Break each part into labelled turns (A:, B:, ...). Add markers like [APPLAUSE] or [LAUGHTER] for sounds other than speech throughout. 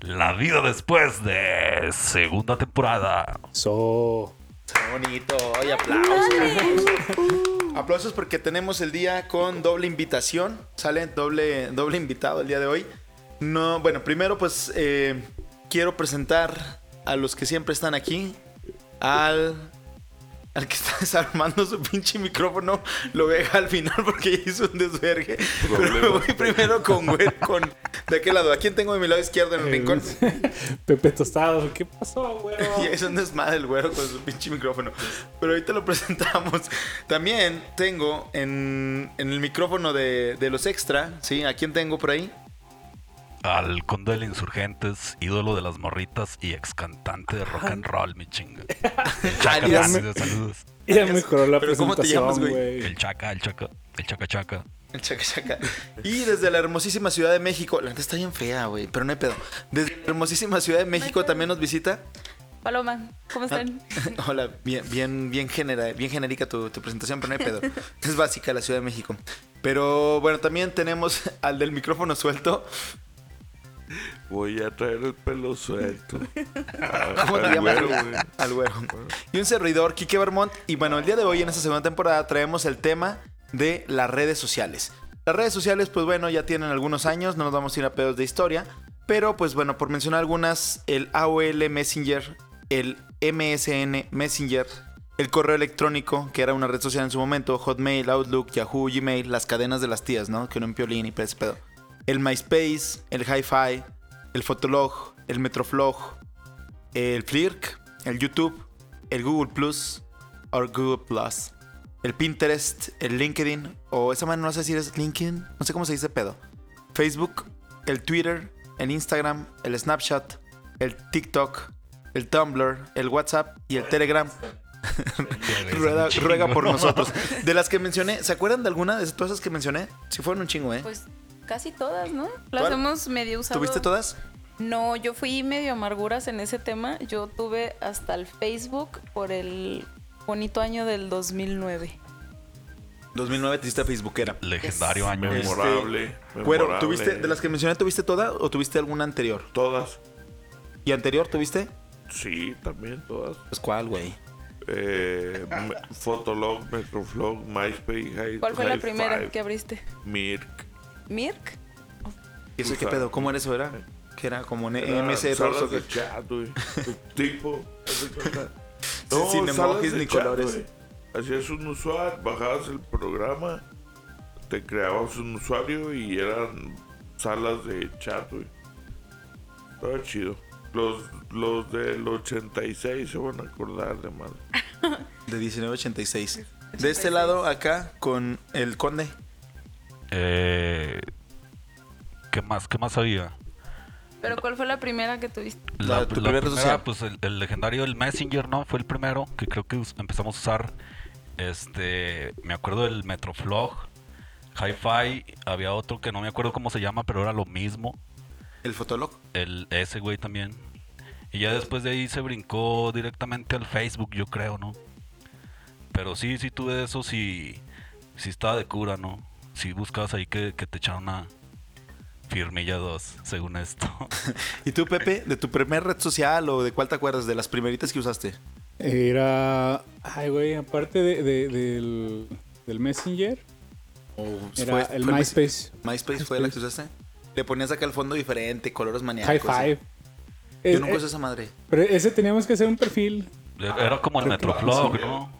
A: La vida después de segunda temporada.
B: So.
C: Qué bonito. Y aplausos. Aplausos porque tenemos el día con doble invitación. Sale doble, doble invitado el día de hoy. No, bueno, primero pues eh, quiero presentar a los que siempre están aquí. Al al que está [LAUGHS] desarmando su pinche micrófono lo deja al final porque hizo un desvergue. Pero me voy primero con güey, con de aquel lado. ¿A quién tengo de mi lado izquierdo en el rincón? [LAUGHS]
B: Pepe Tostado, ¿qué pasó, güey? [LAUGHS]
C: Y es un desmadre el güero con su pinche micrófono. Pero ahorita lo presentamos. También tengo en, en el micrófono de, de los extra, ¿sí? ¿A quién tengo por ahí?
A: Al conde de Insurgentes, ídolo de las morritas y ex cantante de rock and roll, mi chinga. [LAUGHS] El Chaca, saludos.
B: Ya mejoró la
C: Pero ¿cómo te llamas,
B: presentación,
C: güey?
B: güey.
A: El Chaca, el Chaca, el Chaca Chaca.
C: El chaca chaca. Y desde la hermosísima Ciudad de México, la neta está bien fea, güey, pero no hay pedo. Desde la hermosísima Ciudad de México también nos visita.
D: Paloma, ¿cómo están?
C: Hola, bien, bien, bien, genera, bien genérica tu, tu presentación, pero no hay pedo. Es básica la Ciudad de México. Pero bueno, también tenemos al del micrófono suelto.
E: Voy a traer el pelo suelto. [LAUGHS]
C: ¿Cómo te llamas? Al güero. Y un servidor, Kike Vermont. Y bueno, el día de hoy, en esta segunda temporada, traemos el tema de las redes sociales. Las redes sociales, pues bueno, ya tienen algunos años, no nos vamos a ir a pedos de historia. Pero pues bueno, por mencionar algunas, el AOL Messenger, el MSN Messenger, el correo electrónico, que era una red social en su momento, Hotmail, Outlook, Yahoo, Gmail, las cadenas de las tías, ¿no? Que uno en piolín y pedo. El MySpace, el Hi-Fi, el Fotolog, el Metroflog, el Flirk, el YouTube, el Google Plus o Google Plus, el Pinterest, el LinkedIn, o esa manera no sé si es LinkedIn, no sé cómo se dice pedo. Facebook, el Twitter, el Instagram, el Snapchat, el TikTok, el Tumblr, el WhatsApp y el Telegram. ruega, ruega por nosotros. De las que mencioné, ¿se acuerdan de alguna de todas esas que mencioné? Si fueron un chingo, ¿eh?
D: Pues casi todas, ¿no? Las
C: ¿Cuál?
D: hemos medio usado.
C: ¿Tuviste todas?
D: No, yo fui medio amarguras en ese tema. Yo tuve hasta el Facebook por el bonito año del 2009.
C: 2009 te hiciste Facebookera.
A: Legendario año.
C: Este,
E: Memorable.
C: Bueno. ¿tuviste, de las que mencioné, ¿tuviste todas o tuviste alguna anterior?
E: Todas.
C: ¿Y anterior tuviste?
E: Sí, también todas.
C: Pues cuál, güey.
E: Eh, Fotolog, Metroflog, MySpace,
D: ¿Cuál fue la primera
E: Five,
D: que abriste?
E: Mirk.
D: ¿Mirk?
C: ¿Y eso qué pedo? ¿Cómo era eso? ¿Era? Que era como un MC
E: salas
C: Rosso.
E: de chat, güey. [LAUGHS] tipo. cuenta.
C: Sin emojis ni
E: chat,
C: colores.
E: Hacías un usuario, bajabas el programa, te creabas un usuario y eran salas de chat, güey. Estaba chido. Los, los del 86 se van a acordar de madre.
C: De 1986. De este lado, acá, con el conde.
A: Eh, ¿Qué más? ¿Qué más había?
D: ¿Pero cuál fue la primera que tuviste?
C: La- tu primera red social.
A: pues el, el legendario el Messenger, ¿no? Fue el primero que creo que empezamos a usar. Este, me acuerdo del Metroflog, Hi-Fi, había otro que no me acuerdo cómo se llama, pero era lo mismo.
C: El Fotolog.
A: El ese güey también. Y ya después de ahí se brincó directamente al Facebook, yo creo, ¿no? Pero sí, sí tuve de eso, sí, sí estaba de cura, ¿no? Sí buscabas ahí que, que te echaran una firmilla dos, según esto. [LAUGHS]
C: ¿Y tú, Pepe, de tu primer red social o de cuál te acuerdas? De las primeritas que usaste.
B: Era. Ay, güey, aparte de, de- del, del Messenger,
C: ¿O
B: era el MySpace.
C: MySpace fue la que usaste? Le ponías acá el fondo diferente, colores
B: High
C: maníacos.
B: Five.
C: Yo nunca usé esa madre.
B: pero ese teníamos que hacer un perfil.
A: Era como el Metroflog, ¿no?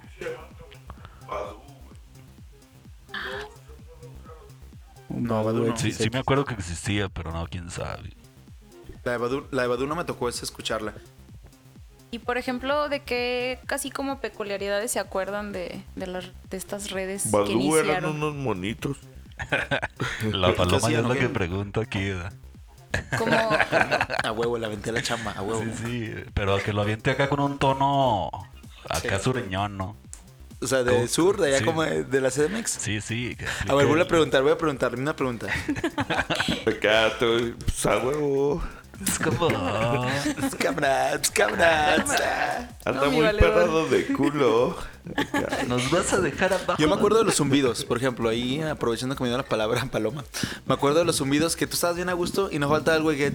B: No,
C: Badu no.
A: Sí, sí me acuerdo que existía, pero no, quién sabe.
C: La de Badu, la de Badu no me tocó esa escucharla.
D: Y por ejemplo, ¿de qué casi como peculiaridades se acuerdan de, de, las, de estas redes que
E: Badoo eran
D: iniciaron?
E: unos monitos. [LAUGHS]
A: La [LAUGHS] paloma ya es la que pregunta aquí, ¿verdad?
D: Como, [LAUGHS]
C: A huevo, la aventé a la chamba, a huevo.
A: Sí, sí, pero que lo aviente acá con un tono acá sureñón, ¿no?
C: O sea, de
A: ¿Cómo?
C: sur, de allá
A: Sí.
C: como de, de la CDMX.
A: Sí, sí.
C: A ver, voy a preguntar, voy a preguntarle una pregunta. [LAUGHS]
E: Acá, pues a huevo.
A: Es como... [LAUGHS]
C: Camaradas, camaradas.
E: Anda
D: No, mi
E: muy perrado de culo. [LAUGHS]
A: Nos vas a dejar abajo.
C: Yo me acuerdo de los zumbidos, por ejemplo, ahí aprovechando que me dio la palabra Paloma. Me acuerdo de los zumbidos que tú estabas bien a gusto y no falta güey que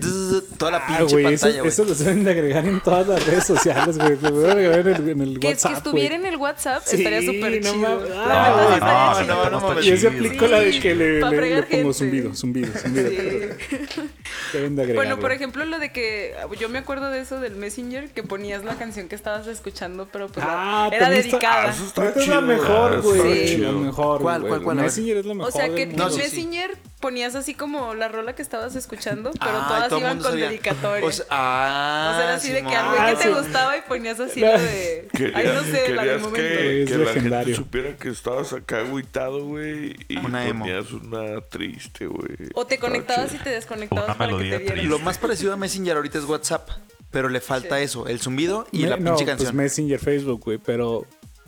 C: toda la
B: Ah,
C: pinche pantalla,
B: eso lo deben de agregar en todas las redes sociales, güey. Lo deben agregar en el, en el
D: Que,
B: WhatsApp,
D: que estuviera en el WhatsApp
B: Sí,
D: estaría súper
B: no
D: chido.
B: Ah,
D: estaría
C: no, no, no,
A: está
C: mames.
B: Yo se aplico la de que le, le- le pongo
D: gente.
B: zumbido, zumbido, zumbido. Deben de agregarlo.
D: Bueno, por ejemplo, lo de que yo me acuerdo de eso del Messenger, que ponías la canción que estabas escuchando, pero pues
B: Ah,
D: era dedicada.
E: Ah, eso está
B: Neta es la
E: chido,
B: mejor, güey.
D: Sí.
B: La mejor,
C: ¿Cuál,
B: güey.
C: cuál, cuál?
B: Messenger es la mejor.
D: O sea, que en
C: No, sí.
D: Messenger ponías así como la rola que estabas escuchando, [LAUGHS] pero todas
C: todo
D: iban con
C: sabía.
D: dedicatoria.
C: O sea, ah,
D: O sea, era así de que algo que
B: Ah,
D: te gustaba y ponías así
B: No.
D: lo de.
E: Querías,
D: Ay, no sé, la del momento.
E: que,
B: Es
E: que la
B: legendario.
E: gente supiera que estabas acá agüitado, güey. Y
C: Una emo.
E: ponías una triste, güey.
D: O te conectabas y te desconectabas
A: Una
D: para que te vieran.
A: triste.
C: Lo más parecido a Messenger ahorita es WhatsApp, pero le falta
D: Sí.
C: eso, el zumbido y
B: Me-
C: la
B: no,
C: pinche
B: pues
C: canción.
B: Messenger, Facebook, güey, pero...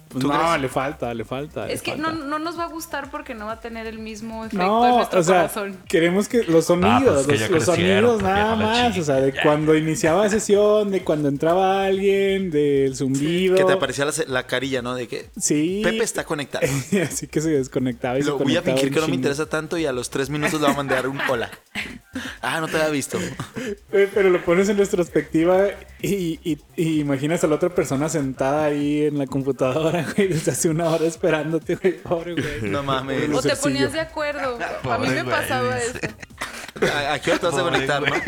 B: pues,
C: ¿Tú
B: no,
C: crees?
B: le falta, le falta. le
D: Es que
B: falta.
D: no, no nos va a gustar porque no va a tener el mismo efecto en nuestro
B: o sea,
D: corazón.
B: queremos que los
A: Ah, pues
B: sonidos, los, sonidos nada más, o sea, de
A: ya.
B: cuando iniciaba sesión, de cuando entraba alguien, del zumbido.
C: Que te aparecía la, la carilla, ¿no? De que
B: Sí.
C: Pepe está conectado. [LAUGHS]
B: Así que se desconectaba y se
C: Lo voy a fingir que no me interesa tanto y a los tres minutos le voy a mandar un hola. [LAUGHS] Ah, no te había visto.
B: Pero lo pones en retrospectiva y, y- y imaginas a la otra persona sentada ahí en la computadora, güey, desde hace una hora esperándote, güey. Pobre, güey. [LAUGHS]
C: No mames.
D: O te ponías de acuerdo. a mí me pasaba eso.
C: ¿A, qué hora te vas a conectar, no? ¿A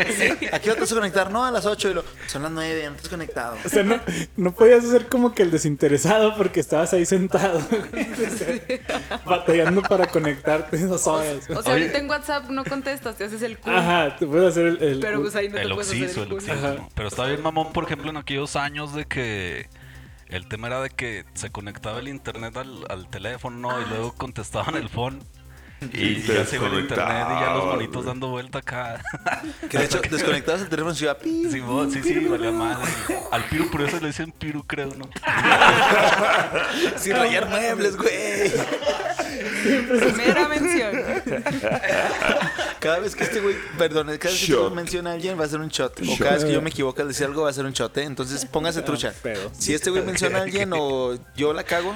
C: qué hora te vas a conectar? No, a las 8 y lo... Son las 9, ya no estás conectado.
B: O sea, no, no podías hacer como que el desinteresado porque estabas ahí sentado, [LAUGHS] batallando para conectarte dos horas.
D: O sea, ahorita en WhatsApp no contestas, te haces el cool.
B: Ajá, te puedes hacer el... el-
D: Pero pues ahí no te
A: El
D: puedes
A: oxiso,
D: hacer
A: el
D: el
A: oxiso. Pero estaba bien mamón, por ejemplo, en aquellos años de que el tema era de que se conectaba el internet al, al teléfono ¿no? y luego contestaban el phone. Y, ya se iba el internet y ya los monitos dando vuelta acá.
C: Que de hecho, desconectabas el teléfono y se iba... pi.
A: Sí, vos- sí, sí, valía madre. Al Piru, por eso le dicen Piru, creo, ¿no? [LAUGHS]
C: Sin rayar muebles, güey.
D: Primera mención.
C: Cada vez que este güey, perdón, cada vez que este
E: Shot.
C: güey menciona a alguien va a ser un shot. O cada vez que yo me equivoco al decir algo va a ser un shot, ¿eh? Entonces póngase trucha.
B: pedo.
C: Si este güey menciona a alguien o yo la cago,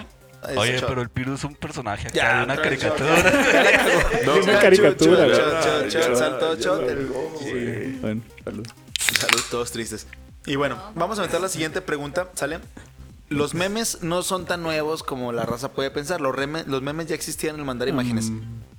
A: Oye, pero el Piru es un personaje acá
C: Ya,
A: de una caricatura. [LAUGHS]
E: No,
B: Es una caricatura, bueno, salud.
C: Salud, todos tristes. Y bueno, vamos a meter la siguiente pregunta, ¿sale? Los memes no son tan nuevos como la raza puede pensar. Los, reme- los memes ya existían en el mandar imágenes.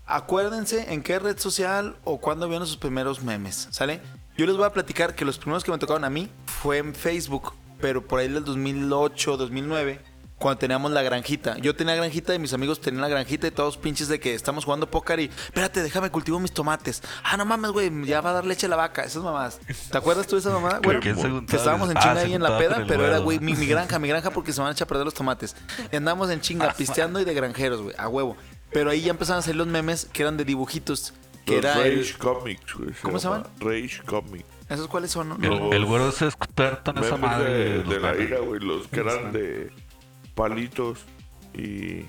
C: Acuérdense en qué red social o cuándo vieron sus primeros memes, ¿sale? Yo les voy a platicar que los primeros que me tocaron a mí fue en Facebook, pero por ahí del 2008, 2009, cuando teníamos la granjita. Yo tenía granjita y mis amigos tenían la granjita y todos pinches de que estamos jugando póker y, espérate, déjame cultivo mis tomates. Ah, no mames, güey, ya va a dar leche a la vaca. Esas mamás. ¿Te acuerdas tú de esa mamá? Bueno,
A: que
C: que estábamos en
A: Ah,
C: chinga ahí en la peda, pero era, güey, mi, mi granja, mi granja porque se van a echar a perder los tomates. Y andamos en chinga, pisteando y de granjeros, güey, a huevo. Pero ahí ya empezaron a salir los memes que eran de dibujitos. Que
E: Los
C: era el-
E: Rage Comics, güey.
C: ¿Cómo se
E: llama. Rage Comics.
C: ¿Esos cuáles son? no?
A: El, el güero es experto en esa madre.
E: de,
A: los
E: de la ira, güey. Los que eran de palitos y...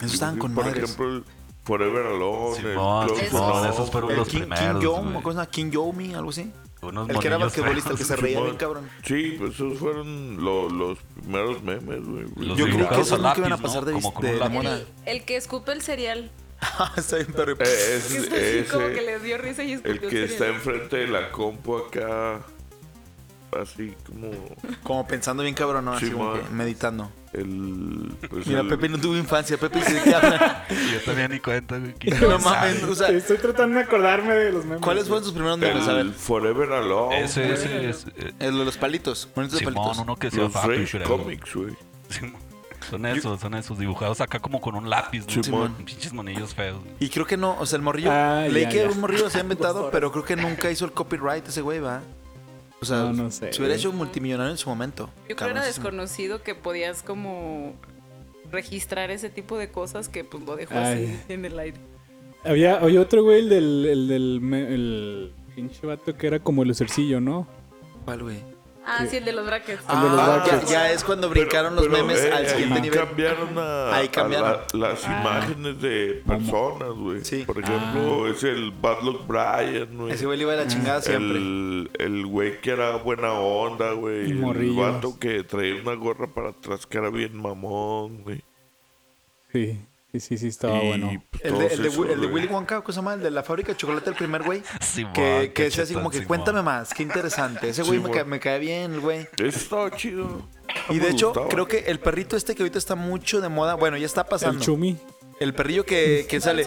C: Esos estaban con
E: Por
C: madres.
E: ejemplo, el Forever Alone.
A: Simón,
E: el Close
D: Simón,
E: Enough,
A: esos fueron.
C: El
A: los
C: King,
A: primeros,
C: King
A: güey.
C: ¿cómo se llama? King Yomi, algo así.
A: Unos
C: El que era
A: monillos
C: basquetbolista, el que se
A: feos.
C: reía bien cabrón.
E: Sí, pues esos fueron lo- los primeros memes, güey.
A: Los
C: Yo creí que
A: dibujados
C: esos
A: a
C: nunca iban a
A: lápiz,
C: pasar
A: ¿no?
C: de,
A: Como con
C: de-
A: un
C: de
A: lápiz.
C: moda.
D: El, el que escupe el cereal. [LAUGHS]
C: Está bien, pero...
E: Eh,
D: Es así como que
E: ese,
D: le dio risa y escupió
E: el que está
D: cereal.
E: enfrente de la compu acá, así como
C: Como pensando bien cabrón, ¿no? Así
E: Sí,
C: como que meditando.
E: El... Pues
C: Mira,
E: el-
C: Pepe no tuvo infancia. Pepe se habla.
A: Y [LAUGHS] yo también ni cuenta, güey.
C: No mames, o sea...
B: Estoy tratando de acordarme de los memes.
C: ¿Cuáles fueron sus primeros memes? A ver.
E: el Forever Alone.
A: Ese, ese es. eh,
C: El de los palitos.
A: Simón,
C: palitos.
A: uno que se llama
E: Los Rage
A: Shredder.
E: Comics, güey.
A: Son esos, son esos dibujados acá como con un lápiz, ¿no?
E: Simón.
A: Pinches monillos feos.
C: Y creo que no, o sea, el morrillo.
B: Ah,
C: leí
B: ya,
C: que
B: ya.
C: un morrillo se ha [LAUGHS] inventado, pero creo que nunca hizo el copyright ese güey, ¿va? O sea,
B: No, no sé,
C: se hubiera hecho multimillonario en su momento.
D: Yo creo que era desconocido que podías como registrar ese tipo de cosas que pues lo dejó
B: Ay.
D: así en el aire.
B: Había, había otro güey, el del, el del el pinche vato que era como el lucercillo, ¿no?
C: ¿Cuál, güey?
D: Ah, sí, el de los brackets.
B: El de los
C: Ah, ya,
B: brackets.
C: ya es cuando brincaron los
E: Pero,
C: memes
E: eh,
C: al siguiente
E: ahí
C: nivel.
E: cambiaron a,
C: Ahí
E: a
C: cambiaron.
E: la- las imágenes de personas, güey.
C: Sí.
E: Por ejemplo, es el Bad Luck Brian, güey.
C: Ese güey le iba de la chingada siempre.
E: El, el güey que era buena onda, güey.
B: Y
E: El vato que traía una gorra para atrás que era bien mamón, güey.
B: Sí, sí, sí, sí, estaba
E: Y,
B: bueno.
E: pues,
C: El de, el, de,
E: esos,
C: el de. Willy Wonka, ¿cómo se llama? El de la fábrica de chocolate, el primer güey.
A: Simón,
C: Que, que decía así como que cuéntame más, qué interesante. Ese güey me,
E: Simón.
C: ca- me cae bien, el güey.
E: Ese estaba chido.
C: Y de hecho,
E: gustaba.
C: creo que el perrito este que ahorita está mucho de moda, bueno, ya está
B: El
C: pasando.
B: Chumi.
C: El perrillo que, que sale.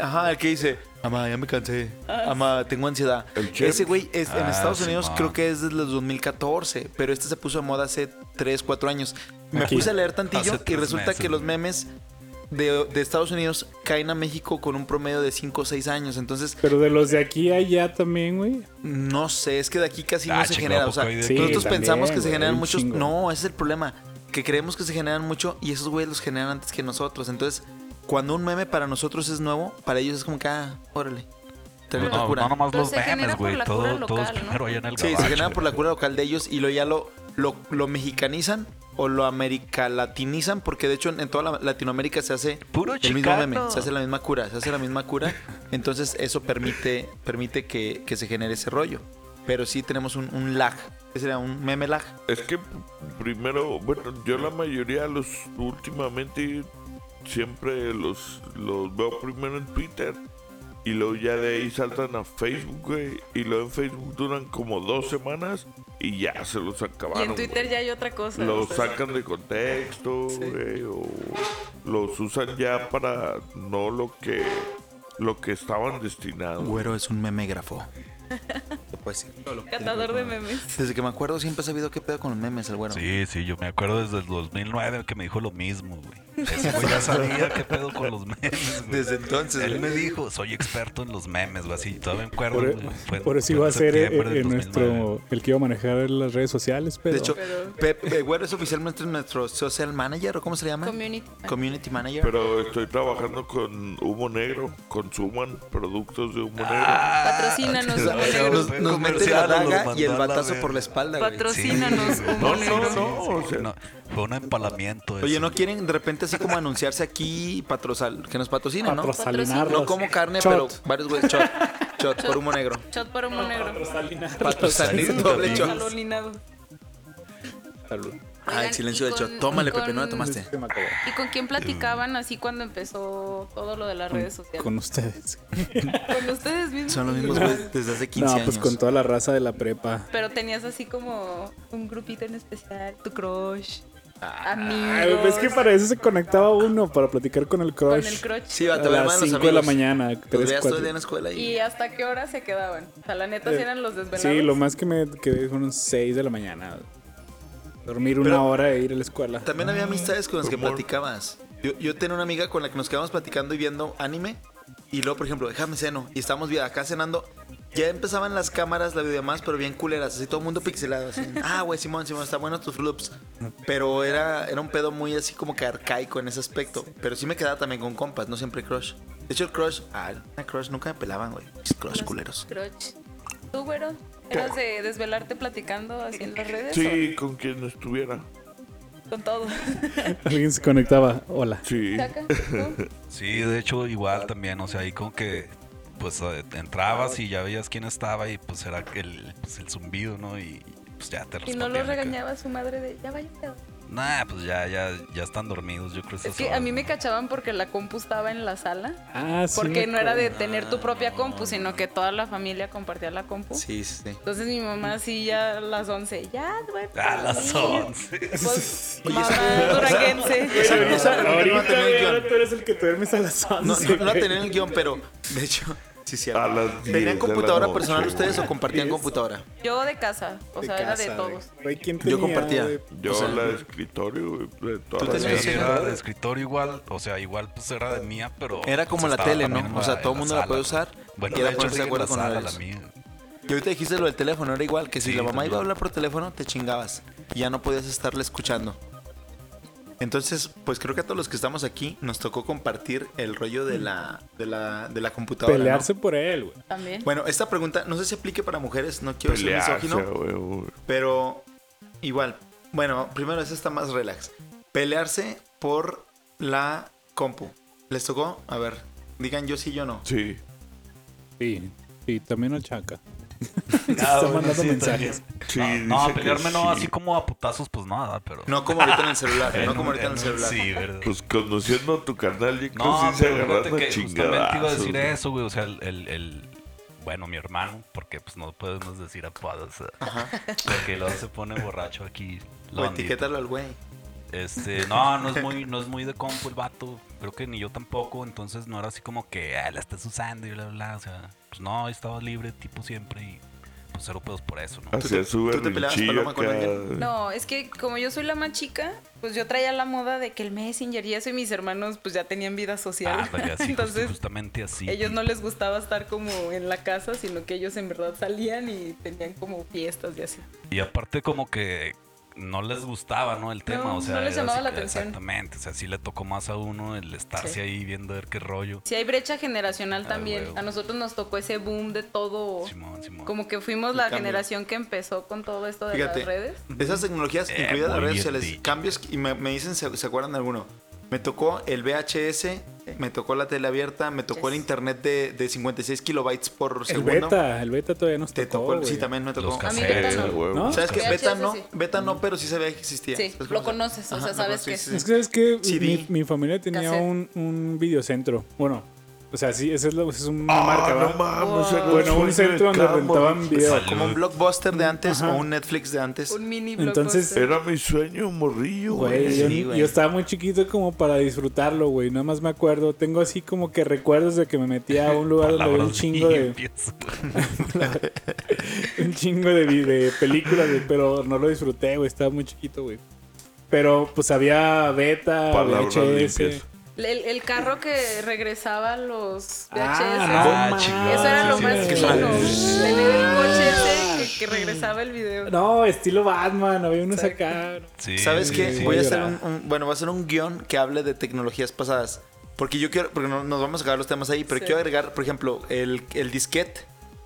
C: Ajá, el que dice, Amá, ya me cansé. Amá, tengo ansiedad.
E: El.
C: Ese güey es, en
A: Ah,
C: Estados Unidos creo que es desde los 2014, pero este se puso de moda hace 3, 4 años. Me
B: Aquí.
C: puse a leer tantillo
A: Hace
C: y resulta
A: meses,
C: que los memes de, de Estados Unidos caen a México con un promedio de 5 o 6 años. Entonces,
B: Pero de los de aquí a allá también, güey.
C: no sé, es que de aquí casi no
A: Ah,
C: se
A: chinga,
C: genera.
A: ¿a
C: O sea,
B: Sí,
C: nosotros
B: también,
C: pensamos que se generan muchos.
B: chingo.
C: No, ese es el problema. Que creemos que se generan mucho y esos güeyes los generan antes que nosotros. Entonces, cuando un meme para nosotros es nuevo, para ellos es como que, ah, órale. Te lo
A: No,
C: cura.
A: no nomás
D: Pero
A: los
D: se genera
A: memes,
D: por
A: güey.
D: la
A: Todo,
D: cura
A: todo es
D: local, ¿no?
A: primero allá en el
C: Sí, se
A: gabacho,
C: genera por la cura local de ellos y lo ya lo, lo, lo mexicanizan o lo americalatinizan, porque de hecho en toda la- Latinoamérica se hace
A: Puro
C: el mismo meme, se hace la misma cura, se hace la misma cura. Entonces eso permite, permite que, que se genere ese rollo. Pero sí tenemos un, un lag. ¿Qué sería? Un meme lag.
E: Es que primero, bueno, yo la mayoría los últimamente siempre los, los veo primero en Twitter y luego ya de ahí saltan a Facebook, güey, y luego en Facebook duran como dos semanas y ya se los
D: Y
E: acabaron.
D: en Twitter
E: güey.
D: ya hay otra cosa.
E: Los
D: o sea,
E: sacan de contexto, güey, o los usan ya para no lo que lo que estaban destinados.
C: Güero es un memégrafo. [LAUGHS] Pues sí.
D: Catador de memes.
C: Desde que me acuerdo siempre he sabido qué pedo con los memes, el güero.
A: Sí, sí, yo me acuerdo desde el 2009 que me dijo lo mismo, güey. Ese güey ya [LAUGHS] sabía qué pedo con los memes, güey.
C: Desde entonces,
A: Él
C: güey.
A: me dijo, soy experto en los memes, güey, así, todavía me acuerdo.
B: Por,
A: güey, fue-
B: por eso iba a ser eh,
A: septiembre del
B: eh,
A: 2009.
B: nuestro, el que iba a manejar las redes sociales, pero...
C: De hecho,
D: Pero-
C: Pep, eh, güero es oficialmente nuestro social manager, ¿o cómo se le llama?
D: Community.
C: Community manager.
E: Pero estoy trabajando con humo negro, consuman productos de humo negro.
A: Ah,
D: Patrocínanos, [LAUGHS]
C: nos, nos mete la daga y el batazo por la espalda, güey.
D: Patrocínanos,
A: Sí.
E: No, no, no, o sea,
A: No, fue un empalamiento.
C: Oye,
A: eso.
C: ¿no quieren de repente así como anunciarse aquí patrozal, que nos patrocinen, no? No como carne,
B: Shot.
C: pero varios güeyes shot. Shot por humo negro.
D: Shot por humo negro.
C: Patrocinir doble shot.
D: Salolinado.
C: Ah, el silencio del
D: con-
C: shot. Tómale,
D: con-
C: Pepe, no la tomaste.
D: ¿Y con quién platicaban así cuando empezó todo lo de las redes sociales?
B: Con ustedes.
D: Con ustedes mismos.
C: Son los mismos güeyes desde hace 15
B: No,
C: años.
B: pues con toda la raza de la prepa.
D: Pero tenías así como un grupito en especial, tu crush,
B: Ay,
D: amigos.
B: pues es que para eso se conectaba uno, para platicar con el crush.
D: Con el crush.
C: Sí, va,
B: a
C: te
B: las
C: los
B: 5 de la mañana,
C: Los
B: 3,
C: veías todo el
B: 4.
C: día en la escuela y...
D: ¿Y hasta qué hora se quedaban? O sea, la neta, ¿sí eran los desvelados?
B: Sí, lo más que me quedé fueron 6 de la mañana. Dormir una
C: Pero-
B: hora e ir a la escuela.
C: También había amistades con las que platicabas. Yo, yo tenía una amiga con la que nos quedamos platicando y viendo anime. Y luego, por ejemplo, déjame ceno. Y estábamos bien acá cenando. Ya empezaban las cámaras, la videomás, pero bien culeras. Así todo el mundo pixelado. Así. [LAUGHS] Ah, güey, Simón, Simón, está bueno tus flups. Pero era, era un pedo muy así como que arcaico en ese aspecto. Pero sí me quedaba también con compas, no siempre crush. De hecho, el crush, ah, el crush nunca me pelaban, güey. Crush culeros.
D: Crush. ¿Tú, güero? ¿Eras de desvelarte platicando así en las redes?
E: sí, con quien estuviera.
D: o Con todo. [LAUGHS]
B: Alguien se conectaba. Hola.
E: Sí. [LAUGHS]
A: Sí, de hecho, igual también, o sea, ahí como que, pues, eh, entrabas y ya veías quién estaba y pues era el, pues, el zumbido, ¿no? Y pues ya te
D: Y no lo regañaba su madre de, ya vaya. Pedo".
A: Nah, pues ya, ya, ya están dormidos, yo creo
D: Es que a mí me cachaban porque la compu estaba en la sala.
B: Ah, sí.
D: Porque no era de tener tu propia compu, sino que toda la familia compartía la compu.
C: Sí, sí, sí.
D: Entonces mi mamá así ya a las 11, ya, güey.
A: A las 11.
D: Pues, [LAUGHS]
C: Oye,
D: mamá
C: esa-
D: duranguense. [LAUGHS]
C: No
B: Ahorita, ahora tú eres el que duermes a las 11.
C: No, no, no tenía en el guion, pero de hecho, sí, sí.
E: A las 10
C: ¿Tenían
E: de
C: computadora
E: la
C: personal
E: noche,
C: ustedes o compartían computadora?
D: Yo de casa, o
B: De
D: sea, era de
B: casa,
D: todos.
B: güey. Güey, ¿quién
C: Yo
B: tenía,
C: compartía.
B: güey?
E: Yo
C: O sea,
E: la de escritorio, güey, de toda
C: ¿Tú
E: la
C: tenías
A: Sí, era de escritorio igual, o sea, igual pues era de mía, pero...
C: Era como
A: pues,
C: la
A: estaba
C: tele,
A: también
C: ¿no?
A: en
C: O sea, todo el mundo la
A: sala,
C: puede usar.
A: Bueno,
C: y
A: de
C: era
A: hecho
C: ponerse de
A: sigue en
C: acuerdo
A: la
C: con
A: sala la
C: horarios.
A: mía.
C: Y ahorita dijiste lo del teléfono, era igual, que si
A: Sí,
C: la mamá iba a hablar por teléfono, te chingabas. Y ya no podías estarle escuchando. Entonces, pues creo que a todos los que estamos aquí nos tocó compartir el rollo de la, de la, de la computadora. ¿no?
B: Pelearse por él, güey.
D: También.
C: Bueno, esta pregunta no sé si aplique para mujeres, no quiero ser misógino, pero igual. Bueno, primero esa está más relax. Pelearse por la compu. ¿Les tocó? A ver, digan yo sí, yo no.
E: Sí.
B: Sí, sí, también al Chaca. [LAUGHS] Está
A: bueno,
B: mandando
A: sí,
B: mensajes.
E: Sí,
A: no, no, pelearme no,
E: sí.
A: así como a putazos, pues nada, pero.
C: No como ahorita en el celular, [LAUGHS] no como ahorita en el celular.
A: Sí, verdad.
E: Pues conociendo a tu canal, yo creo
A: No,
E: sí se
A: pero
E: agarran
A: fíjate
E: a
A: que justamente iba a decir
E: güey.
A: eso, güey. O sea, el, el, el- bueno, mi hermano, porque pues no podemos decir apodos.
C: Ajá.
A: Porque luego se pone borracho aquí.
C: O etiquétalo al güey.
A: Este, no, no es muy, no es muy de compu el vato. Creo que ni yo tampoco. Entonces no era así como que ah, la estás usando y bla, bla, bla. O sea, pues no, estaba libre tipo siempre y pues cero pedos por eso, ¿no?
E: Hacía su
C: tú te peleabas, Paloma, con alguien?
D: No, es que como yo soy la más chica, pues yo traía la moda de que el Messenger y eso y mis hermanos pues ya tenían vida social.
A: Ah, vale, así, justo-
D: Entonces
A: justamente así.
D: ellos no les gustaba estar como en la casa, sino que ellos en verdad salían y tenían como fiestas y así.
A: Y aparte como que no les gustaba, ¿no? El tema,
D: No,
A: o sea,
D: no les llamaba
A: así
D: la atención.
A: Exactamente, o sea, sí le tocó más a uno el estarse
D: Sí.
A: ahí viendo a ver qué rollo.
D: Si hay brecha generacional
A: Ah,
D: también.
A: huevo.
D: A nosotros nos tocó ese boom de todo.
A: Simón, Simón.
D: Como que fuimos
C: El
D: la
C: cambio.
D: generación que empezó con todo esto de
C: Fíjate.
D: las redes.
C: Esas tecnologías,
A: Eh,
C: incluidas las redes sociales, cambios, y me, me dicen, ¿se, se acuerdan de alguno? Me tocó el VHS, me tocó la tele abierta, me tocó el internet de, de 56 kilobytes por
B: El
C: segundo.
B: beta, el beta todavía nos
C: Te
B: tocó,
C: tocó, el- sí, también me tocó.
A: Los
D: A mí beta no.
B: ¿No?
C: ¿Sabes qué?
D: VHS,
C: Beta no,
D: sí.
C: beta no, pero sí sabía que existía.
D: Sí,
C: ¿Sabes
D: lo conoces, o sea, sabes
C: sí,
D: que
C: sí,
D: es-
B: que sabes que mi, mi familia tenía un, un videocentro. Bueno, o sea, sí, esa es, la- esa es una
E: Ah,
B: marca,
E: no mames,
D: Wow.
B: Bueno, un centro
E: de
B: donde rentaban video.
C: Como un blockbuster de antes
B: Ajá.
C: o un Netflix de antes.
D: Un mini
B: Entonces,
D: blockbuster.
E: Era mi sueño morrillo,
B: Güey, yo,
C: Sí, güey.
B: yo estaba muy chiquito como para disfrutarlo, güey. Nada más me acuerdo. Tengo así como que recuerdos de que me metía a un lugar donde había un chingo de, [LAUGHS] un chingo de, películas, güey, pero no lo disfruté, güey. Estaba muy chiquito, güey. Pero pues había beta,
E: Palabras
B: VHS.
D: El, el carro que regresaba los VHS.
B: Ah, no.
D: Eso era lo
A: sí,
D: más Tener el coche ese que, que regresaba el video.
B: No, estilo Batman, había unos acá.
A: Sí,
C: ¿Sabes
A: sí,
C: qué?
A: sí.
C: Voy a hacer un, un- bueno, voy a hacer un guion que hable de tecnologías pasadas. Porque yo quiero, porque no, nos vamos a acabar los temas ahí, pero
D: Sí.
C: quiero agregar, por ejemplo, el, el disquete,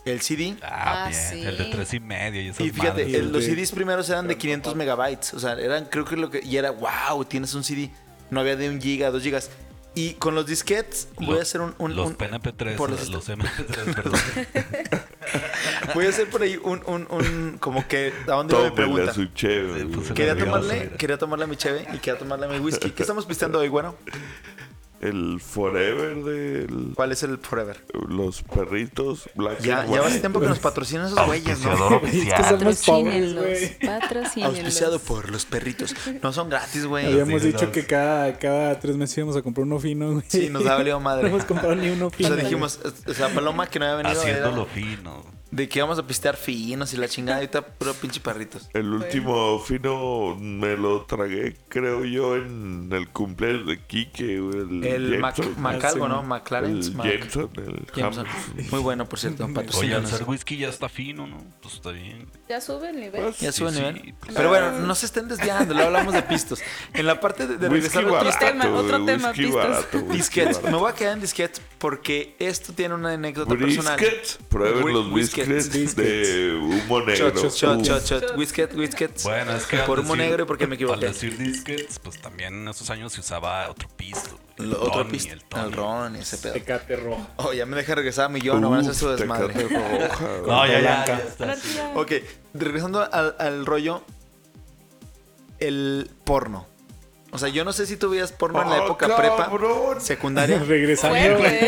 C: el CD.
A: Ah,
D: Ah,
A: bien.
D: sí.
A: El de tres y media y esas
C: Y fíjate,
A: madres.
C: el- los. CDs primeros eran de 500 megabytes. O sea, eran, creo que lo que. Y era, wow, tienes un CD. No había de un giga, dos gigas. Y con los disquetes voy
A: Los-
C: a hacer un. un-
A: los
C: un-
A: PNP3,
C: por
A: los,
C: los-
A: MP3, perdón. [LAUGHS]
C: Voy a hacer por ahí un. un, un como que. ¿A dónde va mi
E: Tómele
C: pregunta?
E: a su chévere.
A: Sí, pues.
C: Quería tomarle, quería tomarle a mi cheve y quería tomarle a mi whisky. ¿Qué estamos pisteando hoy, bueno?
E: El Forever de
C: ¿Cuál es el Forever?
E: los perritos Black
C: Ya,
E: and
C: ya hace tiempo que nos patrocinan esos güeyes, ¿no? [LAUGHS]
D: Patrocínenlos, patrocínenlos.
C: Auspiciado por los perritos. No son gratis, güey.
B: Habíamos dicho
A: no.
B: que cada, cada tres meses íbamos a comprar uno fino, güey.
C: Sí, nos ha valido [LAUGHS]
B: No
C: madre.
B: hemos comprado ni uno
C: O
B: fino.
C: sea,
B: güey.
C: dijimos, o sea, Paloma que no había venido era
A: Haciéndolo fino.
C: De que íbamos a pistear finos y la chingada. Ahorita puro pinche perritos.
E: El último fino me lo tragué, creo yo, en el cumpleaños de Kike. güey, El,
C: El Mac,
E: Jameson.
C: Mac
B: Ah,
C: algo,
B: sí,
C: ¿no? McLaren.
E: el
C: Mac-
E: Jameson, el
C: Jameson. Muy bueno, por cierto.
A: Oye,
C: patrocínanos.
A: ser whisky ya está fino, ¿no? Pues está bien.
D: Ya sube el nivel.
E: Pues,
C: Ya
A: Sí,
C: sube el
A: sí,
C: nivel.
A: pues.
C: Pero bueno, no se estén desviando, luego hablamos de pistos. En la parte de, de
E: Whisky
C: regresar a
E: barato,
C: otros
D: tema, otro tema,
E: whisky whisky
C: disquets.
E: barato.
C: Me voy a quedar en disquets porque esto tiene una anécdota personal.
E: Briskets, prueben los
C: whiskets
E: de humo negro.
C: Shot, shot, shot. Whisket, whiskets.
A: Bueno, es que al
C: Por humo
A: decir-
C: negro y porque me
A: Al
C: equivoqué.
A: decir disquets, pues también en esos años se usaba otro El
C: otro
A: Tony,
C: pisto.
A: El
C: El, ron y ese pedo.
B: Tecate rojo.
C: Oh, ya me deja regresar a mi yo, no van a hacer su desmadre.
E: Roja. [LAUGHS]
A: No, ya, ya, está.
C: Ok, regresando al, al rollo, el porno. O sea, yo no sé si tú veías porno en la
E: ¡Ah,
C: época prepa,
E: cabrón!
C: secundaria, [LAUGHS]
B: Regresando.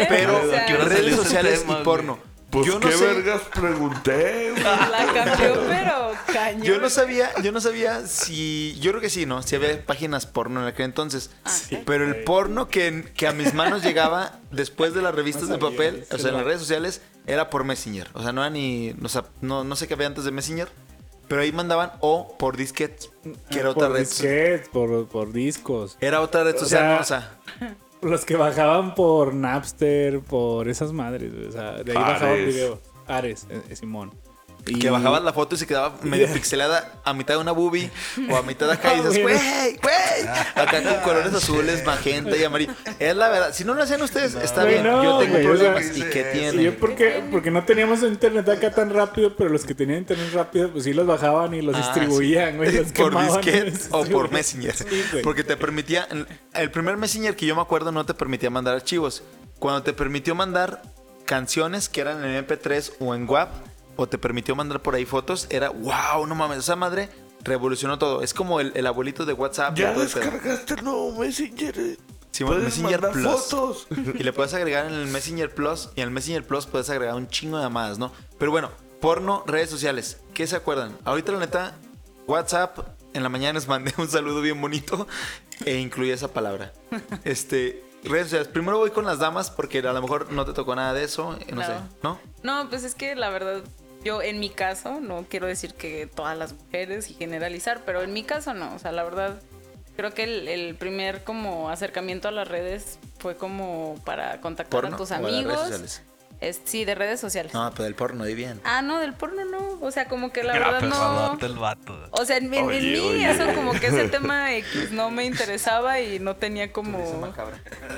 C: Pero
D: O sea,
A: ¿a qué hora salió
C: redes sociales
A: tema,
C: y porno.
E: Pues
C: yo no
E: qué
C: sé,
E: vergas pregunté, güey.
D: La cambió, pero cañón.
C: yo no sabía, yo no sabía si, yo creo que sí, ¿no? Si había páginas porno en aquel entonces.
D: Sí.
C: Pero el porno que, que a mis manos [LAUGHS] llegaba después de las revistas
B: No
C: de
B: sabía,
C: papel, o sea, en las redes sociales, era por Messenger. O sea, no era ni, o sea, no, no sé qué había antes de Messenger, pero ahí mandaban o por disquetes, que era otra
B: por
C: red.
B: disquetes, por, por discos.
C: Era otra red social,
B: sea,
C: ¿no? O sea,
B: Los que bajaban por Napster, por esas madres, O sea, de ahí bajaban
E: Ares.
B: videos. Ares, eh, eh, Simón. Y-
C: Que bajabas la foto y se quedaba medio [LAUGHS] pixelada a mitad de una boobie o a mitad de acá y [LAUGHS] dices,
B: güey.
C: güey. Acá con colores azules, magenta y amarillo. Es la verdad. Si no lo hacían ustedes, está
B: Güey,
C: bien.
B: no,
C: Yo tengo
B: sea,
C: problemas. ¿Y qué
B: Sí,
C: tiene?
B: yo porque, porque no teníamos internet acá tan rápido, pero los que tenían internet rápido, pues sí los bajaban y los
C: Ah,
B: distribuían,
C: sí.
B: güey. [LAUGHS] Los
C: por disquete o por. Messenger.
B: Sí, güey.
C: Porque te permitía. El primer Messenger que yo me acuerdo no te permitía mandar archivos. Cuando te permitió mandar canciones que eran en MP3 o en WAP, o te permitió mandar por ahí fotos, era wow, no mames, esa madre revolucionó todo. Es como el, el abuelito de WhatsApp.
E: Ya
C: pedo.
E: descargaste el nuevo Messenger. eh.
C: Sí,
E: Puedes
C: Messenger
E: mandar
C: Plus.
E: fotos. [LAUGHS]
C: Y le puedes agregar en el Messenger Plus. Y en el Messenger Plus puedes agregar un chingo de llamadas, ¿no? Pero bueno, porno, redes sociales. ¿Qué se acuerdan? Ahorita, la neta, WhatsApp, en la mañana les mandé [LAUGHS] un saludo bien bonito e incluí esa palabra. Este, redes sociales. Primero voy con las damas porque a lo mejor no te tocó nada de eso. No,
D: No.
C: sé, ¿no?
D: No, pues es que la verdad, yo en mi caso, no quiero decir que todas las mujeres y generalizar, pero en mi caso no. O sea, la verdad, creo que el, el primer como acercamiento a las redes fue como para contactar
C: ¿Porno
D: a tus
C: o de redes
D: amigos.
C: sociales?
D: Es, sí, de redes sociales.
C: No, pero del porno, di bien.
D: Ah, no, del porno no. O sea, como que la
A: Era
D: verdad no.
A: el vato.
D: O sea, en, en- en
E: Oye,
D: mí
E: oye.
D: eso como que ese tema X no me interesaba y no tenía como...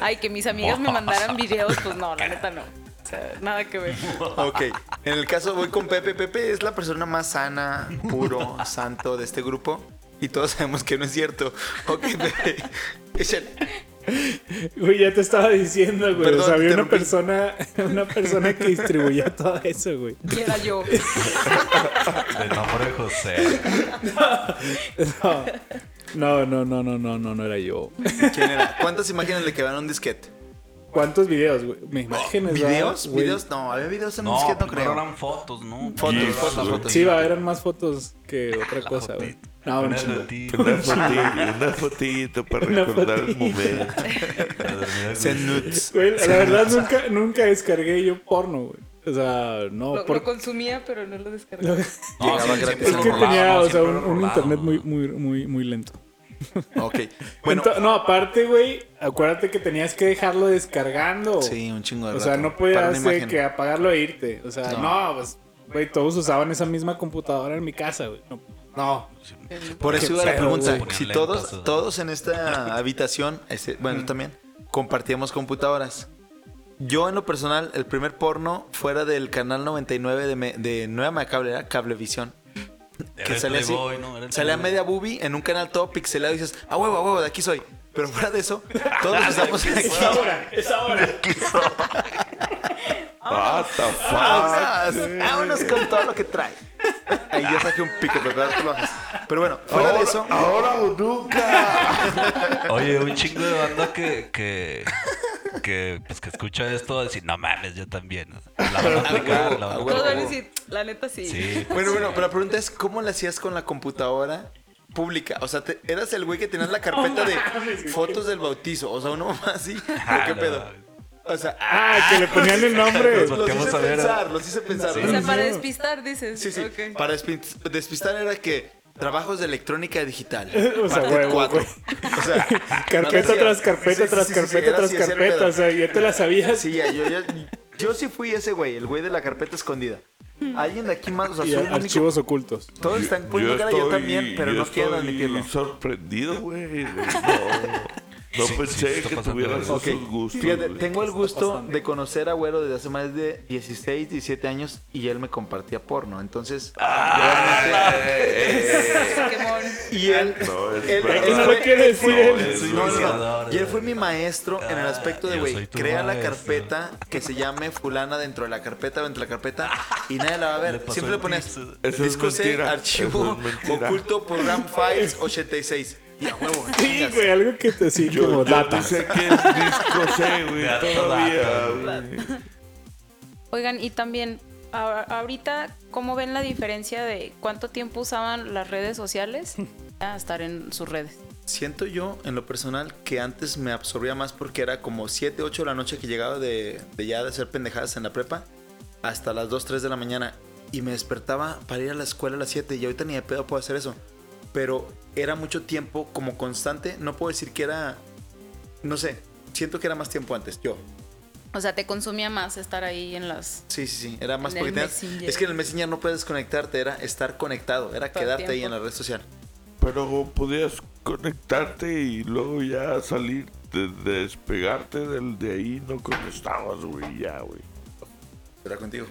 D: Ay, que mis amigas me mandaran videos, pues no, la neta no. O sea, nada que ver. [LAUGHS]
C: Ok, en el caso voy con Pepe. Pepe es la persona más sana, puro, santo de este grupo. Y todos sabemos que no es cierto. Ok, Pepe. [LAUGHS] Échale.
B: Güey, ya te estaba diciendo, güey.
C: Perdón,
B: o sea,
C: te
B: había una persona, [LAUGHS] una persona que distribuía todo eso, güey.
D: Y era yo.
A: De nombre José.
B: No, no, no, no, no, no, no era yo.
C: ¿Quién era? ¿Cuántas imágenes le quedaron a un disquete?
B: ¿Cuántos videos, güey? Me imágenes,
C: ¿Videos?
B: güey.
C: ¿Videos? No, había videos en un
A: No,
C: disquete, no creo.
A: eran fotos, ¿no?
C: Fotos,
E: Sí,
C: fotos, fotos.
B: Sí, va, eran más fotos que otra
A: La
B: cosa, güey. No, un [LAUGHS]
A: Una
E: fotito, una fotito para
B: Una
E: recordar el momento. [LAUGHS]
B: Güey, la verdad nunca, nunca descargué yo porno, güey. O sea, no,
D: Lo,
B: por-
D: lo consumía, pero no lo [LAUGHS] descargaba.
A: No, sí,
B: es que
C: rolado,
B: tenía, o sea, un, un internet muy, muy, muy, muy lento. [LAUGHS]
C: Ok. Bueno,
B: no, aparte, güey, acuérdate que tenías que dejarlo descargando.
C: sí, un chingo de
B: O sea,
C: rato.
B: no podías eh, que apagarlo e irte. O sea,
C: No.
B: no, pues, güey, todos usaban esa misma computadora en mi casa, güey. No, no.
C: Por eso iba la pregunta. Si todos, todos en esta habitación, este, bueno, también, compartíamos computadoras. Yo, en lo personal, el primer porno fuera del canal 99 de, me- de Nueva Macable, era Cablevisión.
A: Era
C: Que salía así. Salía
A: Playboy.
C: media boobie en un canal todo pixelado y dices, a huevo, a huevo, de aquí soy. Pero fuera de eso, todos [LAUGHS] estamos aquí.
B: ahora, es ahora.
E: What the [LAUGHS] fuck?
C: Vámonos, vámonos con todo lo que trae. Ahí ya saqué un pico, pero ahora tú lo bajas. Pero bueno, fuera de eso,
E: Ahora o nunca. [LAUGHS]
A: Oye, un chingo de banda que, que, que, pues, que escucha esto decir, no mames, yo también. La [LAUGHS] van a aplicar, la van a
D: la neta sí.
A: Sí. [LAUGHS]
C: Bueno, bueno, pero la pregunta es, ¿cómo le hacías con la computadora pública? O sea, te- ¿eras el güey que tenías la [LAUGHS] carpeta de fotos del bautizo? O sea, uno mamá así. ¿O qué pedo? O sea,
B: Ah, que le ponían el nombre.
C: Los hice
A: a ver,
C: pensar, los hice pensar.
D: O sea, para despistar, dices.
C: Sí, sí. Para despi- despistar era que trabajos de electrónica digital. [LAUGHS]
B: O sea,
C: parte
B: huevo,
C: cuatro.
B: güey.
C: O sea, [LAUGHS]
B: Carpeta
C: no,
B: tras carpeta,
C: sí,
B: tras
C: sí, sí, sí,
B: carpeta, tras carpeta. O sea, ya te la sabías.
C: Sí, ya, yo, ya, yo sí fui ese güey, el güey de la carpeta escondida. Alguien de aquí más, o sea,
B: Y
C: soy el único-
B: archivos ocultos.
C: Todos están poniendo cara yo también, pero
E: yo
C: no quiero
E: estoy
C: admitirlo.
E: sorprendido, güey. No, [LAUGHS] no
A: Sí,
E: pensé
A: sí,
E: que tuvieras
A: eso.
E: esos
C: Ok,
E: gustos.
C: fíjate, tengo el gusto de conocer a Güero desde hace más de 16, 17 años y él me compartía porno. Entonces,
D: Pokémon. [LAUGHS]
C: y él,
E: No, es
C: él- él
B: No lo
C: fue-
B: quiere decir
E: No,
C: no, no, no.
A: iniciador,
C: Y él fue mi maestro en el
A: Ah,
C: aspecto de, güey, crea la
A: maestro.
C: carpeta que se llame fulana dentro de la carpeta dentro de la carpeta y nadie la va a ver. [LAUGHS] Siempre le ponías disco C, archivo oculto program files 86. Y a huevo,
B: Sí, güey, algo que te sí,
E: Yo,
B: como
E: yo
B: data.
E: no sé qué es disco C, güey. Todavía, güey.
D: Oigan, y también, ahorita, ¿cómo ven la diferencia de cuánto tiempo usaban las redes sociales [LAUGHS] a estar en sus redes?
C: Siento yo, en lo personal, que antes me absorbía más porque era como 7, 8 de la noche que llegaba de, de ya de hacer pendejadas en la prepa hasta las 2, 3 de la mañana y me despertaba para ir a la escuela a las 7 y ahorita ni de pedo puedo hacer eso. Pero era mucho tiempo como constante, no puedo decir que era, no sé, siento que era más tiempo antes, yo.
D: O sea, te consumía más estar ahí en las...
C: Sí, sí, sí. Era más porque tenías-. Es que en el Messenger no puedes conectarte, era estar conectado, era quedarte ahí en la red social.
E: Pero podías conectarte y luego ya salir, de, de despegarte del de ahí, no conectabas, güey, ya, güey.
C: Era contigo.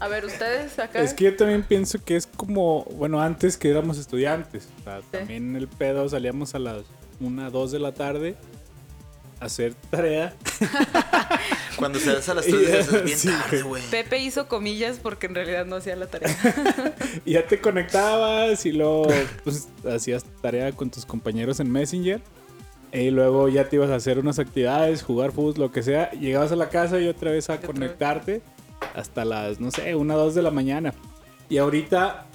D: A ver, ustedes acá...
B: Es que yo también pienso que es como, bueno, antes que éramos estudiantes. O sea, también el pedo salíamos a las 1, 2 de la tarde a hacer tarea. [LAUGHS]
C: Cuando se das a las [LAUGHS] 3 es bien
B: Sí,
C: tarde,
B: güey.
D: Pepe hizo comillas porque en realidad no hacía la tarea. [LAUGHS]
B: Y ya te conectabas y luego pues, hacías tarea con tus compañeros en Messenger. Y luego ya te ibas a hacer unas actividades, jugar fútbol, lo que sea. Llegabas a la casa y otra vez a
D: otra vez.
B: Hasta las, no sé, 1, 2 de la mañana. Y ahorita,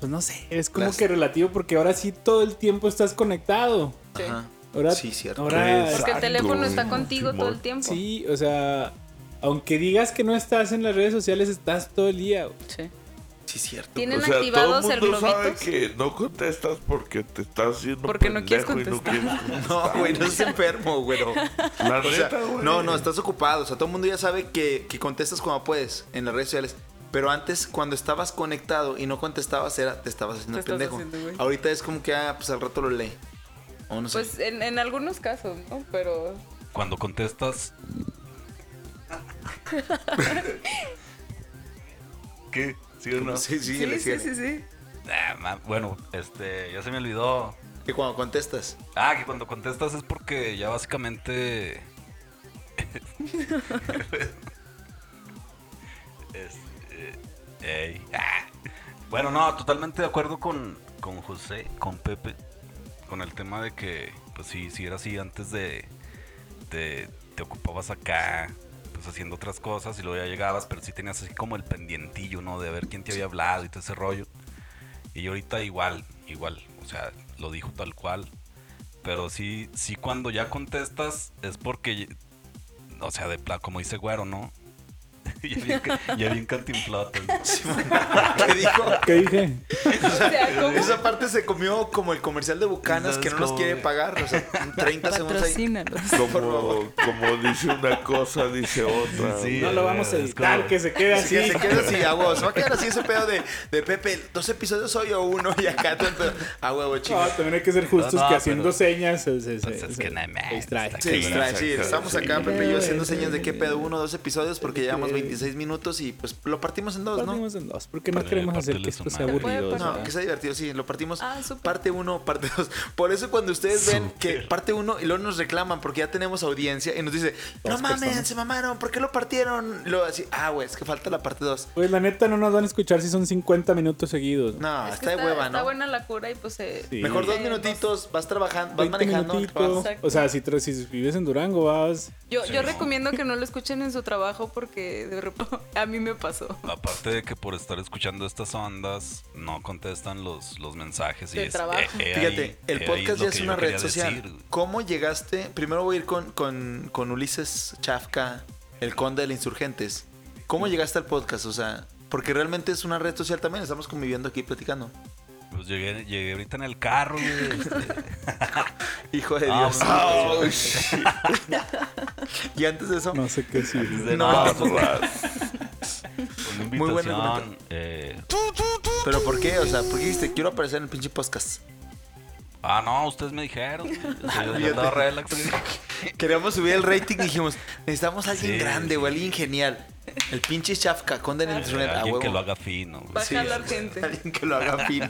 B: pues no sé, es como
C: Las-
B: que relativo porque ahora sí todo el tiempo estás conectado.
D: Sí.
C: Ajá.
B: Ahora,
C: Sí, cierto.
B: Ahora,
D: Porque el teléfono está contigo todo el tiempo.
B: sí, o sea, aunque digas que no estás en las redes sociales, estás todo el día.
D: Sí.
C: Sí, cierto.
D: ¿Tienen
E: o sea,
D: activados
E: todo
D: el
E: mundo sabe
D: globitos?
E: que no contestas porque te estás haciendo
D: Porque no quieres
E: pendejo y no
D: contestar.
E: quieres [LAUGHS]
C: No,
E: contestar.
C: güey, no es enfermo, güero.
E: La
C: O sea,
E: neta, güey.
C: no, no, estás ocupado. O sea, todo el mundo ya sabe que, que contestas como puedes en las redes sociales. Pero antes, cuando estabas conectado y no contestabas, era te estabas haciendo
D: Te estás
C: pendejo.
D: haciendo.
C: Ahorita es como que, ah, pues al rato lo lee. O no sé.
D: Pues en, en algunos casos, ¿no? Pero
A: Cuando contestas. [LAUGHS] ¿Qué? ¿Sí o no? [LAUGHS]
C: sí, sí,
D: sí, sí, sí,
A: bueno, este, ya se me olvidó.
C: Que cuando contestas.
A: Ah, que cuando contestas es porque ya básicamente. [LAUGHS] Este, ey, ah. [LAUGHS] Bueno, no, totalmente de acuerdo con, con José, con Pepe, con el tema de que, pues sí, sí era así antes de, de- te ocupabas acá, pues haciendo otras cosas y luego ya llegabas, pero sí tenías así como el pendientillo, ¿no? De ver quién te había hablado y todo ese rollo. Y ahorita igual, igual, o sea, lo dijo tal cual. Pero sí, sí cuando ya contestas es porque, o sea, de pla, como dice Güero, ¿no? [LAUGHS] ya bien, ya bien.
C: ¿Qué dijo?
B: ¿Qué dije?
D: O sea.
C: Esa parte se comió como el comercial de Bucanas que no nos
A: ¿Sabes
C: quiere pagar. O sea, en 30 segundos ahí.
E: Como, dice una cosa, dice otra.
A: Sí,
B: No lo vamos a editar,
A: como-
B: que se quede así.
C: Que se queda así, a huevo. Se va a quedar así ese pedo de, de Pepe. Dos episodios hoy o uno y acá todo el pedo. A huevo,
B: No,
C: chicos.
B: también hay que ser justos
A: No, no,
B: que haciendo
A: pero-
B: señas se, se, se-
A: es
B: se-
A: no
B: distrae,
C: sí. Estamos acá, Pepe y yo, haciendo señas de qué pedo uno, dos episodios, porque llevamos 26 minutos y pues lo partimos en dos, ¿no?
B: Partimos en dos, porque no
A: Para
B: queremos hacer que esto sea
A: madre.
B: aburrido.
C: No, que sea divertido, sí, lo partimos
D: Ah,
C: parte 1, parte 2. Por eso cuando ustedes ven que parte 1 y luego nos reclaman porque ya tenemos audiencia y nos dice, no
B: Dos
C: mames,
B: personas.
C: se mamaron, ¿por qué lo partieron? Y luego así, ah, güey, es que falta la parte 2.
B: Pues la neta no nos van a escuchar si son 50 minutos seguidos.
C: No,
D: Es
C: está de hueva,
D: Está
C: ¿no?
D: buena la cura y pues se...
B: Sí.
C: Mejor dos
D: Eh,
C: minutitos, vas trabajando, vas
B: 20
C: manejando.
B: O sea, si, si vives en Durango, vas.
D: Yo, yo recomiendo que no lo escuchen en su trabajo porque de repente [LAUGHS] a mí me pasó.
A: Aparte de que por estar escuchando estas ondas no contestan los, los mensajes y
D: De
A: es,
D: trabajo.
A: eh, eh,
C: Fíjate,
A: ahí-
C: el
A: eh,
C: podcast ya es una red social.
A: decir.
C: ¿Cómo llegaste? Primero voy a ir con, con, con Ulises Chafka, el conde de los insurgentes. ¿Cómo llegaste al podcast? O sea, porque realmente es una red social también, estamos conviviendo aquí platicando.
A: Pues llegué, llegué ahorita en el carro, güey. este, [LAUGHS]
C: Hijo de
A: Ah,
C: Dios.
A: bueno. [LAUGHS]
C: y antes de eso,
B: No sé qué decir.
A: de-
C: No,
A: no,
C: pues, Muy buen
A: invitación. eh,
C: ¿pero por qué? O sea, ¿por qué dijiste quiero aparecer en el pinche podcast?
A: ah, no, ustedes me dijeron. [LAUGHS]
C: Queríamos subir el rating y dijimos, necesitamos a alguien
A: Sí,
C: grande
A: sí.
C: o alguien genial. El pinche Chafka, conde del insurgente. a
A: Alguien que
C: huevo.
A: lo haga fino.
D: Va a
C: Sí,
D: jalar gente.
C: Alguien que lo haga fino.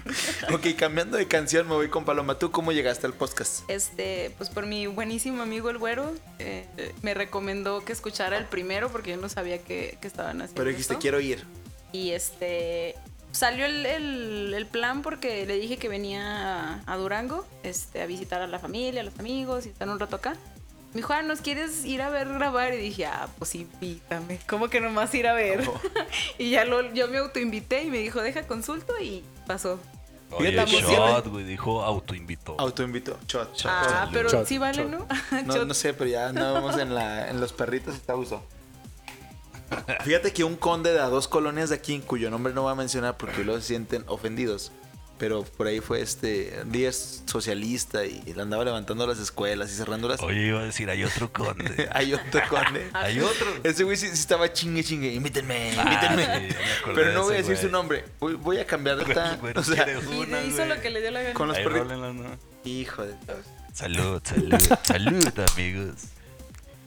C: [LAUGHS] ok, cambiando de canción, me voy con Paloma. ¿Tú cómo llegaste al podcast?
D: Este, pues por mi buenísimo amigo el güero, eh, me recomendó que escuchara el primero porque yo no sabía que, que estaban haciendo.
C: Pero dijiste,
D: esto.
C: quiero ir.
D: Y este salió el, el- el plan porque le dije que venía a, a Durango este, a visitar a la familia, a los amigos y estar un rato acá. Me dijo, ah, ¿nos quieres ir a ver grabar? Y dije, ah, pues invítame. ¿Cómo que nomás ir a ver?
C: Oh. [LAUGHS]
D: y ya lo, yo me autoinvité y me dijo, deja consulto y pasó.
A: Oye, shot, güey, dijo autoinvitó.
C: Autoinvito. Shot, shot.
D: Ah, pero
B: Shot,
D: sí vale. ¿no? [LAUGHS]
C: No, no sé, pero ya andábamos en, la, en los perritos y está uso. [LAUGHS] Fíjate que un conde de a dos colonias de aquí, cuyo nombre no voy a mencionar porque luego se sienten ofendidos, pero por ahí fue este líder socialista y, y le andaba levantando las escuelas y cerrando las...
A: Oye, iba a decir, hay otro conde. [LAUGHS]
C: Hay otro conde. [LAUGHS]
A: hay otro.
C: Ese güey sí, sí estaba chingue chingue, invítenme,
A: Ah,
C: invítenme.
A: sí,
C: pero no voy a decir su nombre. Voy, voy a cambiar de esta. [LAUGHS] O sea,
D: Y
A: una,
D: hizo
A: güey.
D: lo que le dio la gana.
C: con los perritos.
A: ¿no?
C: Hijo de Dios.
A: Salud, salud, salud, amigos.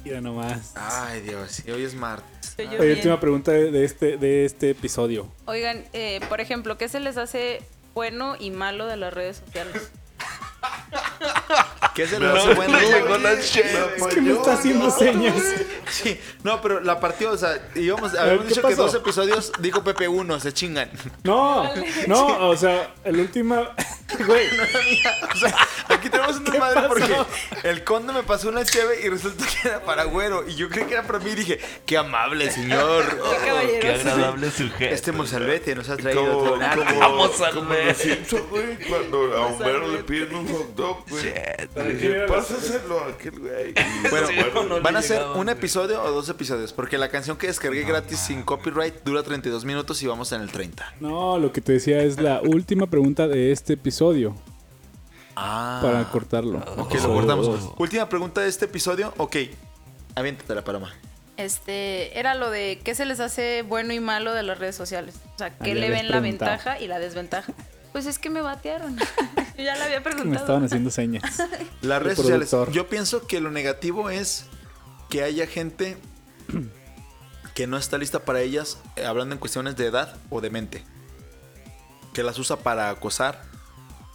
B: Mira nomás.
C: Ay, Dios. Y hoy es martes.
B: Oye, última pregunta de, de este, de este episodio.
D: Oigan, eh, por ejemplo, ¿qué se les hace bueno y malo de las redes sociales?
C: ¿Qué se le hace
E: la
C: bueno?
B: Es que me está haciendo señas.
C: Sí, no, pero la partió, o sea, íbamos,
B: ver,
C: habíamos
B: ¿qué
C: dicho que
B: pasó?
C: dos episodios dijo Pepe uno, se chingan.
B: No, no, o sea, el último. [LAUGHS] Güey, [LAUGHS]
C: O sea, aquí tenemos un desmadre
B: pasó?
C: porque el conde me pasó una cheve y resulta que era para güero. Y yo creí que era para mí y dije, qué amable señor. [LAUGHS]
D: Qué
A: agradable sujeto.
C: Este mozalbete nos ha traído
E: Como,
C: otro
E: como,
A: Vamos a
E: como güey, cuando a Homero le piden un hot dog, güey.
A: Shit,
E: pásaselo a aquel güey.
C: Bueno, ¿van a ser
A: llegaba,
C: un
A: güey.
C: episodio o dos episodios? Porque la canción que descargué gratis sin copyright dura 32 minutos y vamos en el 30.
B: no, lo que te decía es la [LAUGHS] última pregunta de este episodio
C: Ah.
B: para cortarlo.
C: Ok, lo
B: Episodio
C: cortamos. Última pregunta de este episodio. Ok. Aviéntate la paloma.
D: Este, era lo de qué se les hace bueno y malo de las redes sociales. O sea, ¿qué le ven la ventaja y la desventaja? Pues es que me batearon. Yo [LAUGHS] ya la había
B: Me
D: preguntado.
B: estaban haciendo señas. [LAUGHS]
C: Las redes sociales. Yo pienso que lo negativo es que haya gente que no está lista para ellas, eh, hablando en cuestiones de edad o de mente. Que las usa para acosar,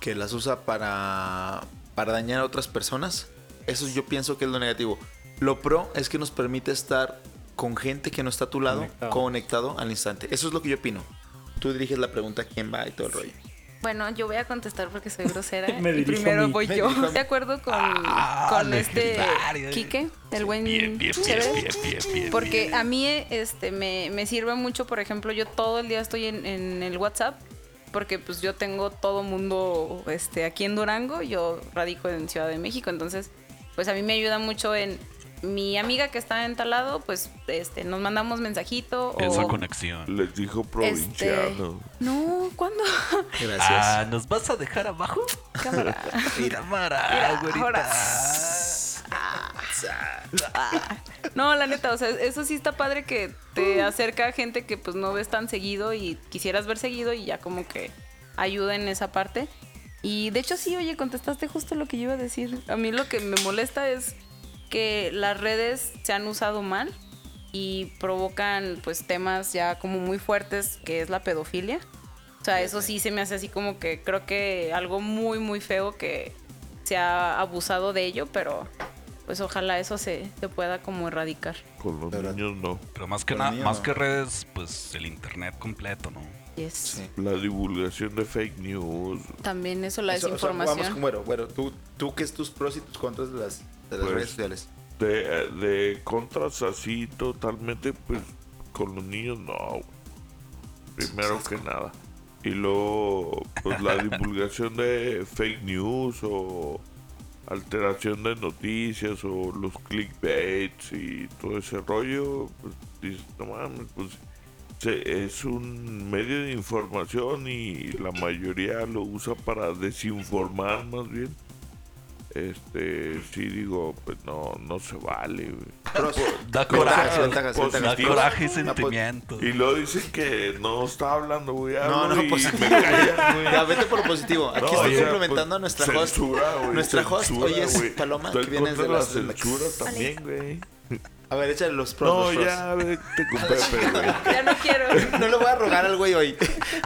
C: que las usa para, para dañar a otras personas. Eso yo pienso que es lo negativo. Lo pro es que nos permite estar con gente que no está a tu lado,
B: Conectado.
C: conectado, al instante. Eso es lo que yo opino. Tú diriges la pregunta quién va y todo el rollo.
D: Bueno, yo voy a contestar porque soy grosera. [LAUGHS]
B: Me
D: y primero voy
C: Me
D: yo. De acuerdo con,
A: Ah,
D: con este. Quique, el buen
A: Bien, bien, bien,
D: chévere.
A: bien, bien, bien.
D: Porque
A: bien.
D: a mí este me, me sirve mucho, por ejemplo, yo todo el día estoy en, en el WhatsApp, porque pues yo tengo todo mundo este, aquí en Durango, yo radico en Ciudad de México, entonces pues a mí me ayuda mucho en mi amiga que está en tal lado, pues este, nos mandamos mensajito
A: Esa
D: o...
A: conexión.
E: Les dijo
D: Este,
E: provinciano.
D: no, ¿cuándo? [LAUGHS]
C: Gracias.
A: Ah, ¿nos vas a dejar abajo?
D: Cámara.
A: Cámara, [LAUGHS]
D: Mira,
A: güerita.
D: ahora. No, la neta, o sea, eso sí está padre que te acerca a gente que pues no ves tan seguido y quisieras ver seguido y ya como que ayuda en esa parte. Y de hecho sí, oye, contestaste justo lo que yo iba a decir. A mí lo que me molesta es que las redes se han usado mal y provocan pues temas ya como muy fuertes que es la pedofilia. O sea, eso sí se me hace así como que creo que algo muy muy feo que se ha abusado de ello, pero pues ojalá eso se, se pueda como erradicar.
E: Con los
C: ¿Verdad?
E: niños no.
A: Pero más que nada, más
C: no.
A: que redes, pues el internet completo, ¿no?
D: Yes.
C: Sí.
E: La divulgación de fake news.
D: También eso, la
C: Eso, o sea,
D: desinformación.
C: vamos con bueno, bueno, tú, tú qué es tus pros y tus contras de las, de las
E: Pues,
C: redes sociales.
E: De, de contras así totalmente, pues con los niños no. güey. Primero que nada. Y luego, pues la [LAUGHS] divulgación de fake news o alteración de noticias o los clickbaits y todo ese rollo, pues dices, no mames, pues se- es un medio de información y la mayoría lo usa para desinformar más bien. Este, sí digo, pues no, no se vale, güey.
C: Pros,
A: Da coraje,
C: ventajas,
E: pues,
A: da coraje y
C: Ah, pues,
A: sentimiento.
E: Y luego dicen que no está hablando, güey.
C: No, no,
E: me callan, güey.
C: Ya, vete por lo positivo. Aquí
E: No,
C: estoy complementando
E: pues,
C: a nuestra host.
E: censura, güey,
C: Nuestra host
E: censura,
C: hoy es
E: güey.
C: Paloma,
E: Estoy
C: que viene
E: contra
C: de
E: la
C: las-
E: censura también, güey.
C: A ver, échale los pros.
E: No,
C: los pros.
E: ya, vete con Pepe, güey. [LAUGHS]
D: Ya no quiero.
C: No le voy a rogar al güey hoy.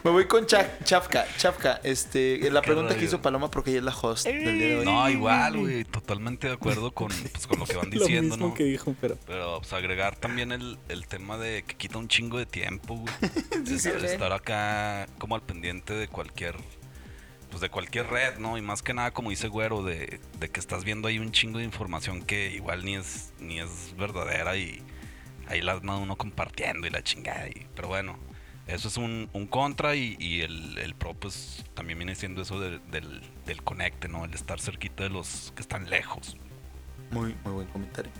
C: Me voy con Cha- Chafka. Chafka, este, la
A: ¿Qué
C: pregunta que
A: rollo?
C: hizo Paloma porque ella es la host del día de hoy.
A: No, igual, güey, totalmente de acuerdo con, pues, con lo que van [LAUGHS]
B: Lo
A: diciendo,
B: mismo
A: ¿no?
B: que dijo, pero.
A: Pero pues agregar también el, el tema de que quita un chingo de tiempo, güey. [LAUGHS] Es-
D: sí.
A: estar acá como al pendiente de cualquier pues de cualquier red, ¿no? Y más que nada, como dice Güero, de, de que estás viendo ahí un chingo de información que igual ni es, ni es verdadera y ahí la anda uno compartiendo y la chingada. Y, pero bueno, eso es un, un contra y, y el, el pro pues también viene siendo eso de- del, del conecte, ¿no? El estar cerquita de los que están lejos.
C: Muy, muy buen comentario.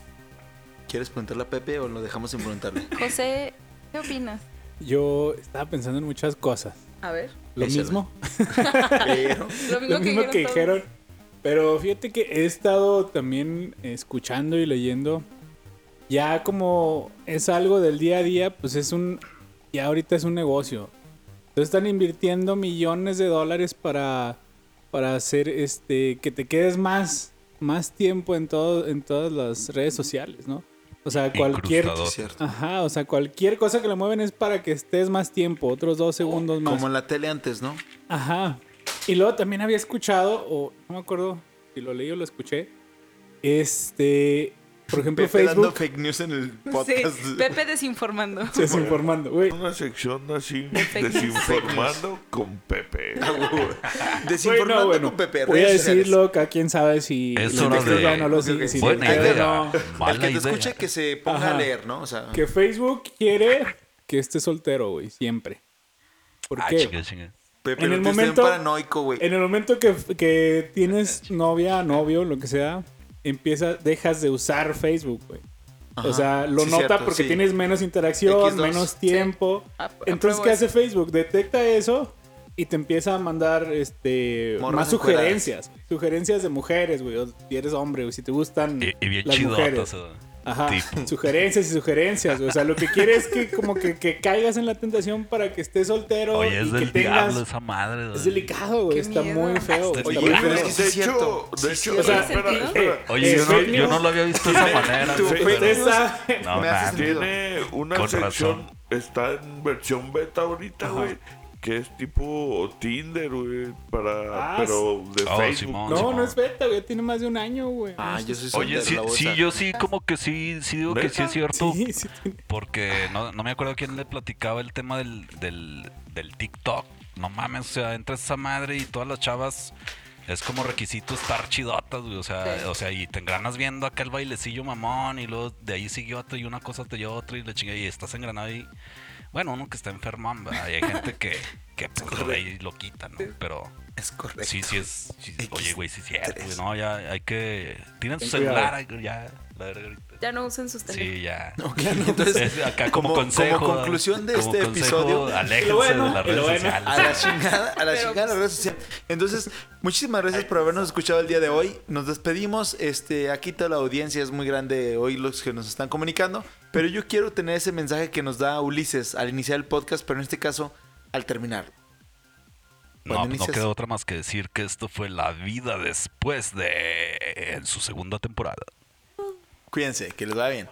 C: ¿Quieres preguntarle a Pepe o lo dejamos sin preguntarle? [LAUGHS]
D: José, ¿qué opinas?
B: Yo estaba pensando en muchas cosas.
D: A ver.
B: Lo mismo. [LAUGHS]
C: Pero,
D: Lo mismo,
B: lo mismo que dijeron. Pero fíjate que he estado también escuchando y leyendo. Ya como es algo del día a día, pues es un... Ya ahorita es un negocio. Entonces están invirtiendo millones de dólares para, para hacer este que te quedes más, más tiempo en, todo, en todas las redes sociales, ¿no? O sea, cualquier... Ajá, o sea, cualquier cosa que le mueven es para que estés más tiempo, otros dos segundos más.
C: como en la tele antes, ¿no?
B: Ajá. Y luego también había escuchado, o no me acuerdo si lo leí o lo escuché, este, por ejemplo,
C: Pepe dando
B: Facebook
C: fake news en el [LAUGHS]
D: Sí,
C: podcast.
D: Pepe desinformando.
B: desinformando, güey.
E: Una sección así, desinformando con Pepe. [LAUGHS]
C: Desinformando
B: Bueno, bueno,
C: con Pepe.
B: voy a decirlo, cada quien sabe si
A: Es
B: lo
A: hora
B: investiga
A: de-
B: no lo
C: Ok,
B: sigue.
C: ok.
B: si
A: Buena idea.
B: no.
A: Mala
C: El que te
A: idea.
C: escuche que se ponga
B: Ajá.
C: a leer, ¿no? O sea,
B: Que Facebook quiere que estés soltero, güey, siempre. ¿Por
A: Ah,
B: qué?
C: Pepe,
B: en
C: no
B: el momento-
C: paranoico, güey.
B: En el momento que, que tienes novia, novio, lo que sea, empieza, dejas de usar Facebook, güey.
C: Ajá.
B: O sea, lo
C: Sí,
B: nota
C: cierto,
B: porque
C: sí.
B: tienes menos interacción,
C: X2.
B: menos tiempo.
D: Ap-
B: Entonces, ¿qué
D: eso.
B: hace Facebook? Detecta eso y te empieza a mandar este
C: Morras
B: más sugerencias. Sugerencias de mujeres, güey. O si eres hombre, güey. Si te gustan
A: Y, y bien
B: las mujeres. Ajá.
A: tipo.
B: Sugerencias y sugerencias. O sea, lo que quiere es que como que, que caigas en la tentación para que estés soltero
A: Oye, es
B: y que
A: del
B: tengas...
A: diablo esa madre.
B: Es delicado, güey.
D: Qué
B: Está
D: miedo.
B: muy feo.
A: Está
C: Oye,
B: muy
C: pero
B: feo.
C: es que sí
E: de hecho,
C: Sí,
E: de
C: sí,
E: hecho,
B: O sea,
E: espera,
D: ¿tiene
E: espera.
B: eh,
A: Oye,
B: eh,
A: yo, no, yo no lo había visto de esa manera. No,
C: me hace.
E: Tiene una
A: Con
E: sección,
A: razón.
E: está en versión beta ahorita, güey, que es tipo Tinder, güey, para,
B: Ah,
E: pero de
A: Oh,
E: Facebook.
A: Simón.
B: No, no es beta, güey. Tiene más de un año, güey.
C: Ah, yo soy
A: Oye, sí, sí, yo sí, como que sí, sí digo que sí es cierto.
B: Sí, sí.
A: Porque no, no me acuerdo quién le platicaba el tema del, del, del TikTok. No mames, o sea, entra esa madre y todas las chavas es como requisito estar chidotas, güey. O sea,
D: Sí.
A: o sea, y te engranas viendo acá el bailecillo mamón y luego de ahí sigue otro y una cosa te lleva otra y la chinga y estás engranado y bueno, uno que está ¿verdad? Y hay gente que, que pues, de ahí lo quita, ¿no? Pero
C: Es correcto.
A: sí, sí es. sí- oye, güey, sí es cierto, güey.
C: tres.
A: No, ya hay que. Tienen su celular, ya, la ahorita.
D: Ya no usen sus teléfonos.
A: Sí, ya.
C: Ok, [LAUGHS] entonces,
A: Es acá como,
C: como-
A: consejo.
C: como conclusión de
A: como
C: este
A: consejo,
C: episodio,
A: Aléjense
B: lo bueno,
A: de las
B: lo
A: redes
B: bueno.
A: sociales.
C: A la chingada, a la
D: Pero,
C: chingada las redes sociales. Entonces, muchísimas gracias por habernos escuchado el día de hoy. Nos despedimos. Este, aquí toda la audiencia es muy grande hoy los que nos están comunicando. Pero yo quiero tener ese mensaje que nos da Ulises al iniciar el podcast, pero en este caso al terminar.
A: No, pues no queda otra más que decir que esto fue la vida después de. en su segunda temporada.
C: Cuídense, que les va bien.